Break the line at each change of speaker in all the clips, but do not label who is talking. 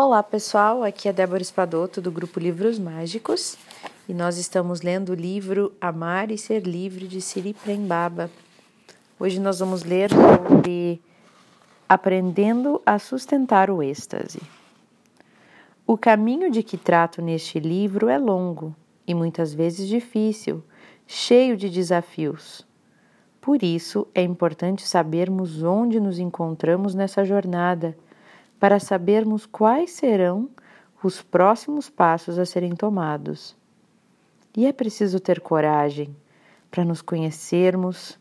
Olá pessoal, aqui é Débora Espadoto do grupo Livros Mágicos e nós estamos lendo o livro Amar e Ser Livre de Siri Prembaba. Hoje nós vamos ler sobre Aprendendo a Sustentar o Êxtase. O caminho de que trato neste livro é longo e muitas vezes difícil, cheio de desafios. Por isso é importante sabermos onde nos encontramos nessa jornada para sabermos quais serão os próximos passos a serem tomados. E é preciso ter coragem para nos conhecermos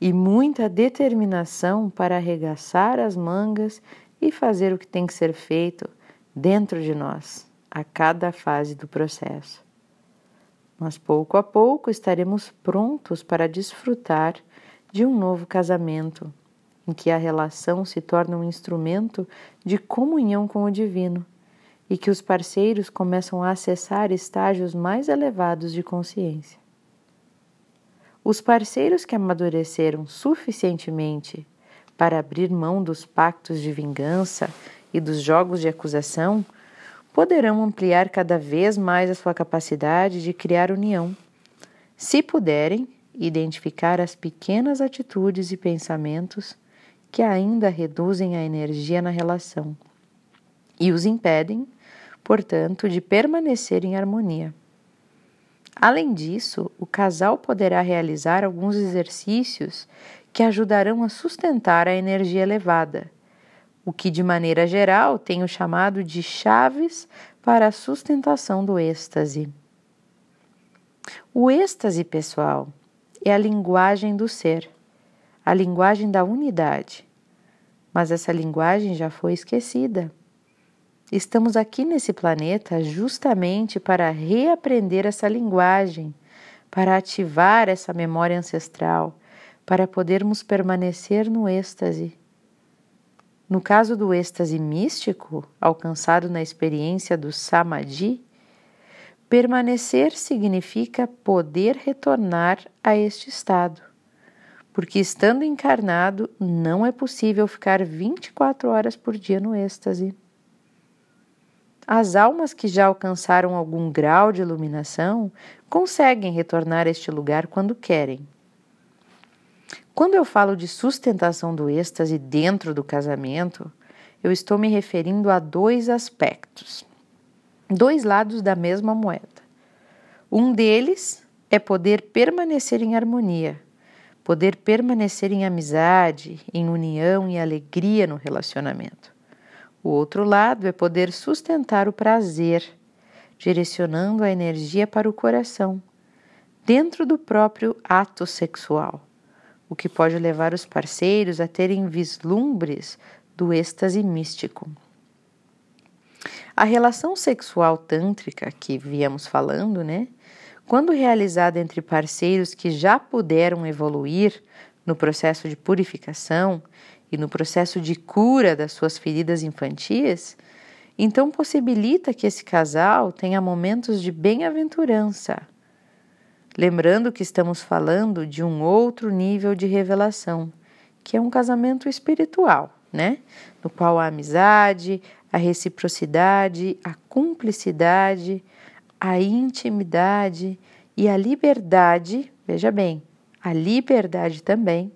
e muita determinação para arregaçar as mangas e fazer o que tem que ser feito dentro de nós, a cada fase do processo. Mas pouco a pouco estaremos prontos para desfrutar de um novo casamento em que a relação se torna um instrumento de comunhão com o divino e que os parceiros começam a acessar estágios mais elevados de consciência. Os parceiros que amadureceram suficientemente para abrir mão dos pactos de vingança e dos jogos de acusação poderão ampliar cada vez mais a sua capacidade de criar união, se puderem identificar as pequenas atitudes e pensamentos que ainda reduzem a energia na relação e os impedem, portanto, de permanecer em harmonia. Além disso, o casal poderá realizar alguns exercícios que ajudarão a sustentar a energia elevada, o que de maneira geral tenho chamado de chaves para a sustentação do êxtase. O êxtase, pessoal, é a linguagem do ser a linguagem da unidade. Mas essa linguagem já foi esquecida. Estamos aqui nesse planeta justamente para reaprender essa linguagem, para ativar essa memória ancestral, para podermos permanecer no êxtase. No caso do êxtase místico, alcançado na experiência do Samadhi, permanecer significa poder retornar a este estado porque estando encarnado não é possível ficar 24 horas por dia no êxtase. As almas que já alcançaram algum grau de iluminação conseguem retornar a este lugar quando querem. Quando eu falo de sustentação do êxtase dentro do casamento, eu estou me referindo a dois aspectos, dois lados da mesma moeda. Um deles é poder permanecer em harmonia poder permanecer em amizade, em união e alegria no relacionamento. O outro lado é poder sustentar o prazer, direcionando a energia para o coração, dentro do próprio ato sexual, o que pode levar os parceiros a terem vislumbres do êxtase místico. A relação sexual tântrica que viemos falando, né, quando realizada entre parceiros que já puderam evoluir no processo de purificação e no processo de cura das suas feridas infantis, então possibilita que esse casal tenha momentos de bem-aventurança. Lembrando que estamos falando de um outro nível de revelação, que é um casamento espiritual, né? No qual a amizade, a reciprocidade, a cumplicidade, a intimidade e a liberdade, veja bem, a liberdade também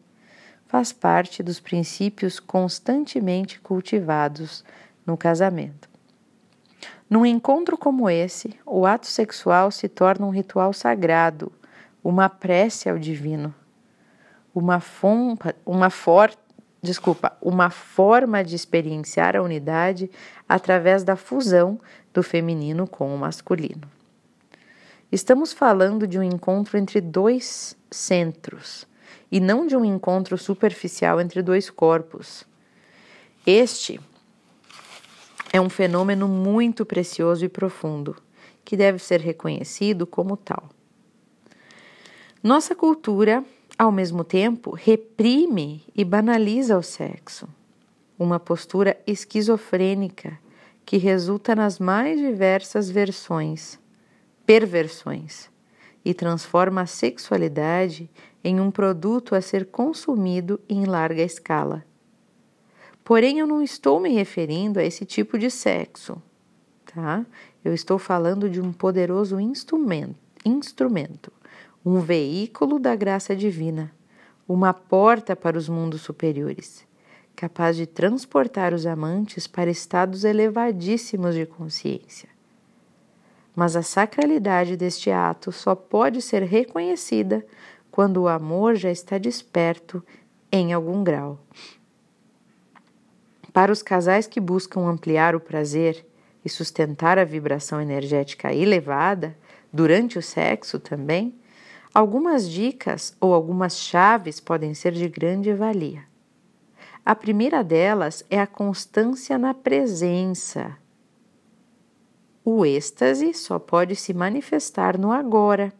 faz parte dos princípios constantemente cultivados no casamento. Num encontro como esse, o ato sexual se torna um ritual sagrado, uma prece ao divino, uma, fompa, uma for, desculpa, uma forma de experienciar a unidade através da fusão do feminino com o masculino. Estamos falando de um encontro entre dois centros e não de um encontro superficial entre dois corpos. Este é um fenômeno muito precioso e profundo, que deve ser reconhecido como tal. Nossa cultura ao mesmo tempo, reprime e banaliza o sexo, uma postura esquizofrênica que resulta nas mais diversas versões, perversões, e transforma a sexualidade em um produto a ser consumido em larga escala. Porém, eu não estou me referindo a esse tipo de sexo, tá? Eu estou falando de um poderoso instrumento, instrumento, um veículo da graça divina, uma porta para os mundos superiores, capaz de transportar os amantes para estados elevadíssimos de consciência. Mas a sacralidade deste ato só pode ser reconhecida quando o amor já está desperto em algum grau. Para os casais que buscam ampliar o prazer e sustentar a vibração energética elevada durante o sexo também, algumas dicas ou algumas chaves podem ser de grande valia. A primeira delas é a constância na presença. O êxtase só pode se manifestar no agora.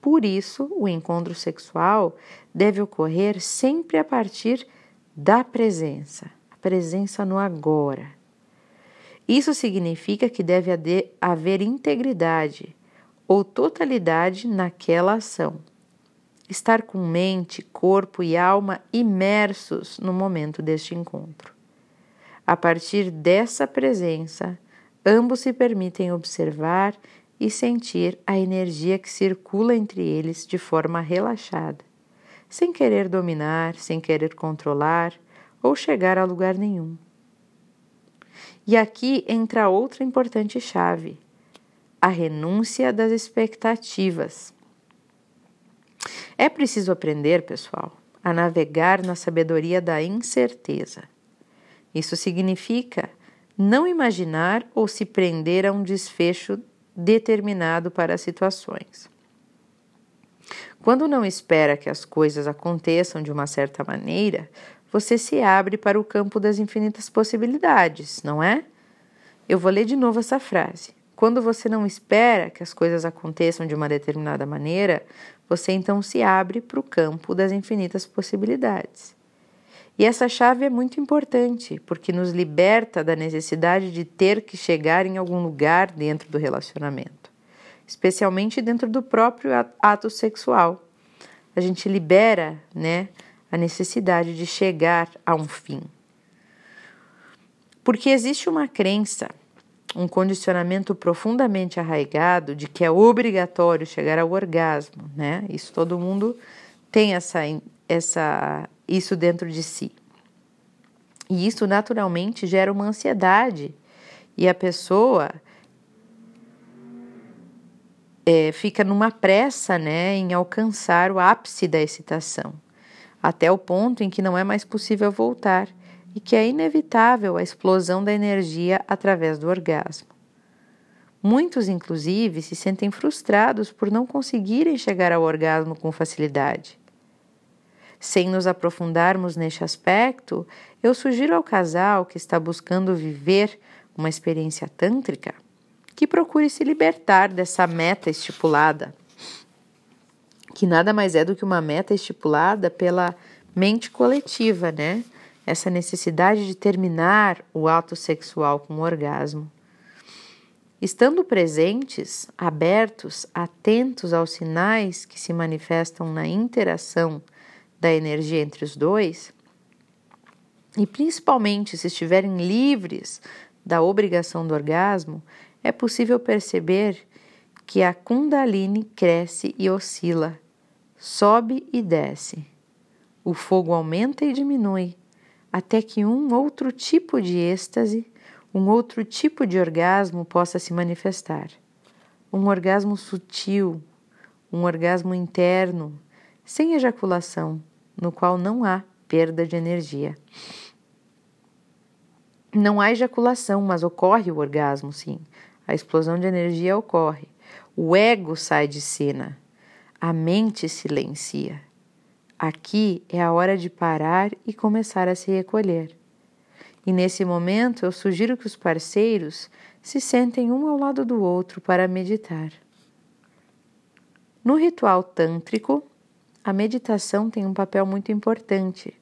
Por isso, o encontro sexual deve ocorrer sempre a partir da presença, a presença no agora. Isso significa que deve haver integridade ou totalidade naquela ação. Estar com mente, corpo e alma imersos no momento deste encontro. A partir dessa presença, ambos se permitem observar e sentir a energia que circula entre eles de forma relaxada, sem querer dominar, sem querer controlar ou chegar a lugar nenhum. E aqui entra outra importante chave: a renúncia das expectativas. É preciso aprender, pessoal, a navegar na sabedoria da incerteza. Isso significa não imaginar ou se prender a um desfecho determinado para as situações. Quando não espera que as coisas aconteçam de uma certa maneira, você se abre para o campo das infinitas possibilidades, não é? Eu vou ler de novo essa frase. Quando você não espera que as coisas aconteçam de uma determinada maneira, você então se abre para o campo das infinitas possibilidades. E essa chave é muito importante, porque nos liberta da necessidade de ter que chegar em algum lugar dentro do relacionamento, especialmente dentro do próprio ato sexual. A gente libera, né, a necessidade de chegar a um fim. Porque existe uma crença, um condicionamento profundamente arraigado de que é obrigatório chegar ao orgasmo, né? Isso todo mundo tem essa, essa, isso dentro de si. E isso naturalmente gera uma ansiedade e a pessoa é, fica numa pressa, né, em alcançar o ápice da excitação até o ponto em que não é mais possível voltar e que é inevitável a explosão da energia através do orgasmo. Muitos, inclusive, se sentem frustrados por não conseguirem chegar ao orgasmo com facilidade. Sem nos aprofundarmos neste aspecto, eu sugiro ao casal que está buscando viver uma experiência tântrica que procure se libertar dessa meta estipulada que nada mais é do que uma meta estipulada pela mente coletiva, né? Essa necessidade de terminar o ato sexual com o orgasmo. Estando presentes, abertos, atentos aos sinais que se manifestam na interação da energia entre os dois, e principalmente se estiverem livres da obrigação do orgasmo, é possível perceber que a Kundalini cresce e oscila sobe e desce. O fogo aumenta e diminui, até que um outro tipo de êxtase, um outro tipo de orgasmo possa se manifestar. Um orgasmo sutil, um orgasmo interno, sem ejaculação, no qual não há perda de energia. Não há ejaculação, mas ocorre o orgasmo, sim. A explosão de energia ocorre. O ego sai de cena a mente silencia. Aqui é a hora de parar e começar a se recolher. E nesse momento eu sugiro que os parceiros se sentem um ao lado do outro para meditar. No ritual tântrico, a meditação tem um papel muito importante.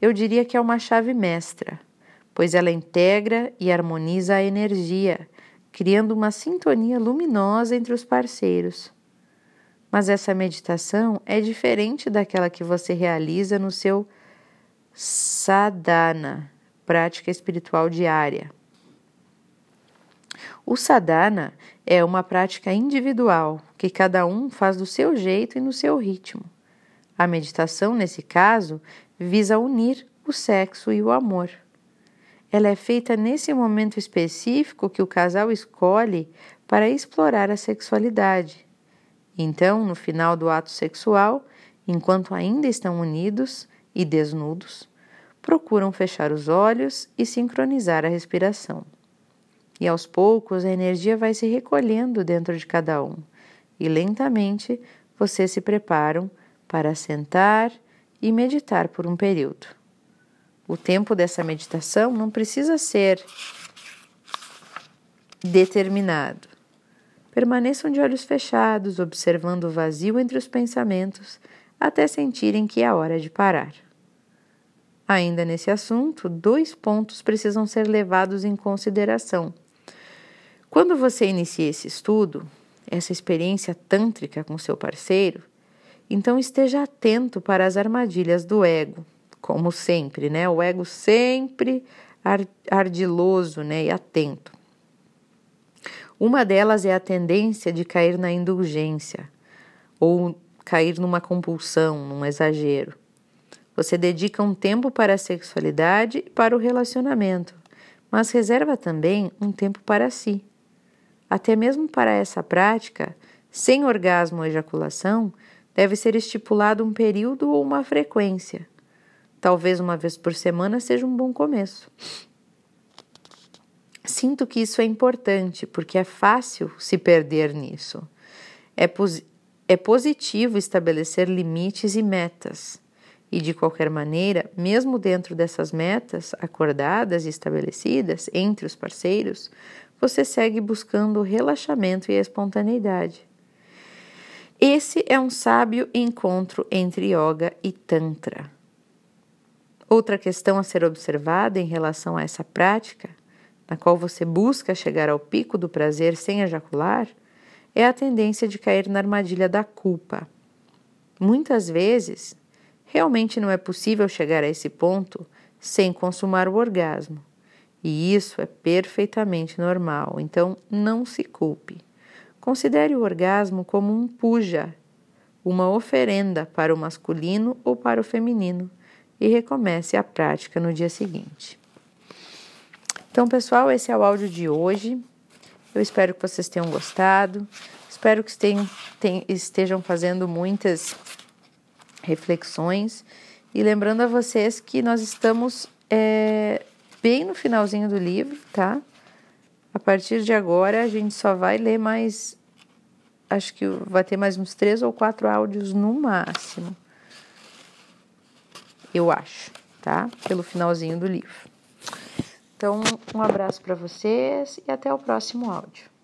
Eu diria que é uma chave mestra, pois ela integra e harmoniza a energia, criando uma sintonia luminosa entre os parceiros. Mas essa meditação é diferente daquela que você realiza no seu sadhana, prática espiritual diária. O sadhana é uma prática individual que cada um faz do seu jeito e no seu ritmo. A meditação, nesse caso, visa unir o sexo e o amor. Ela é feita nesse momento específico que o casal escolhe para explorar a sexualidade. Então, no final do ato sexual, enquanto ainda estão unidos e desnudos, procuram fechar os olhos e sincronizar a respiração. E aos poucos a energia vai se recolhendo dentro de cada um, e lentamente vocês se preparam para sentar e meditar por um período. O tempo dessa meditação não precisa ser determinado. Permaneçam de olhos fechados, observando o vazio entre os pensamentos, até sentirem que é a hora de parar. Ainda nesse assunto, dois pontos precisam ser levados em consideração. Quando você inicia esse estudo, essa experiência tântrica com seu parceiro, então esteja atento para as armadilhas do ego, como sempre, né? O ego sempre ardiloso, né, e atento. Uma delas é a tendência de cair na indulgência ou cair numa compulsão, num exagero. Você dedica um tempo para a sexualidade e para o relacionamento, mas reserva também um tempo para si. Até mesmo para essa prática, sem orgasmo ou ejaculação, deve ser estipulado um período ou uma frequência. Talvez uma vez por semana seja um bom começo. Sinto que isso é importante porque é fácil se perder nisso. É, pos é positivo estabelecer limites e metas. E de qualquer maneira, mesmo dentro dessas metas acordadas e estabelecidas entre os parceiros, você segue buscando o relaxamento e a espontaneidade. Esse é um sábio encontro entre yoga e tantra. Outra questão a ser observada em relação a essa prática, na qual você busca chegar ao pico do prazer sem ejacular, é a tendência de cair na armadilha da culpa. Muitas vezes, realmente não é possível chegar a esse ponto sem consumar o orgasmo. E isso é perfeitamente normal, então não se culpe. Considere o orgasmo como um puja, uma oferenda para o masculino ou para o feminino, e recomece a prática no dia seguinte. Então, pessoal, esse é o áudio de hoje. Eu espero que vocês tenham gostado. Espero que estejam fazendo muitas reflexões. E lembrando a vocês que nós estamos é, bem no finalzinho do livro, tá? A partir de agora, a gente só vai ler mais. Acho que vai ter mais uns três ou quatro áudios no máximo. Eu acho, tá? Pelo finalzinho do livro. Então, um abraço para vocês e até o próximo áudio.